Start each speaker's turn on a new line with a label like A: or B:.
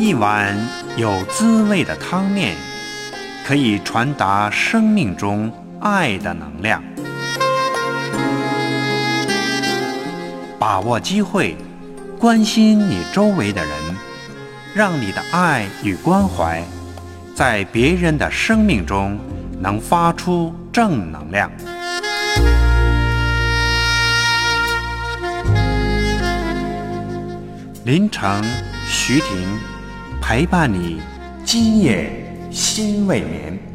A: 一碗有滋味的汤面，可以传达生命中爱的能量。把握机会，关心你周围的人，让你的爱与关怀，在别人的生命中能发出正能量。林城、徐婷陪伴你，今夜心未眠。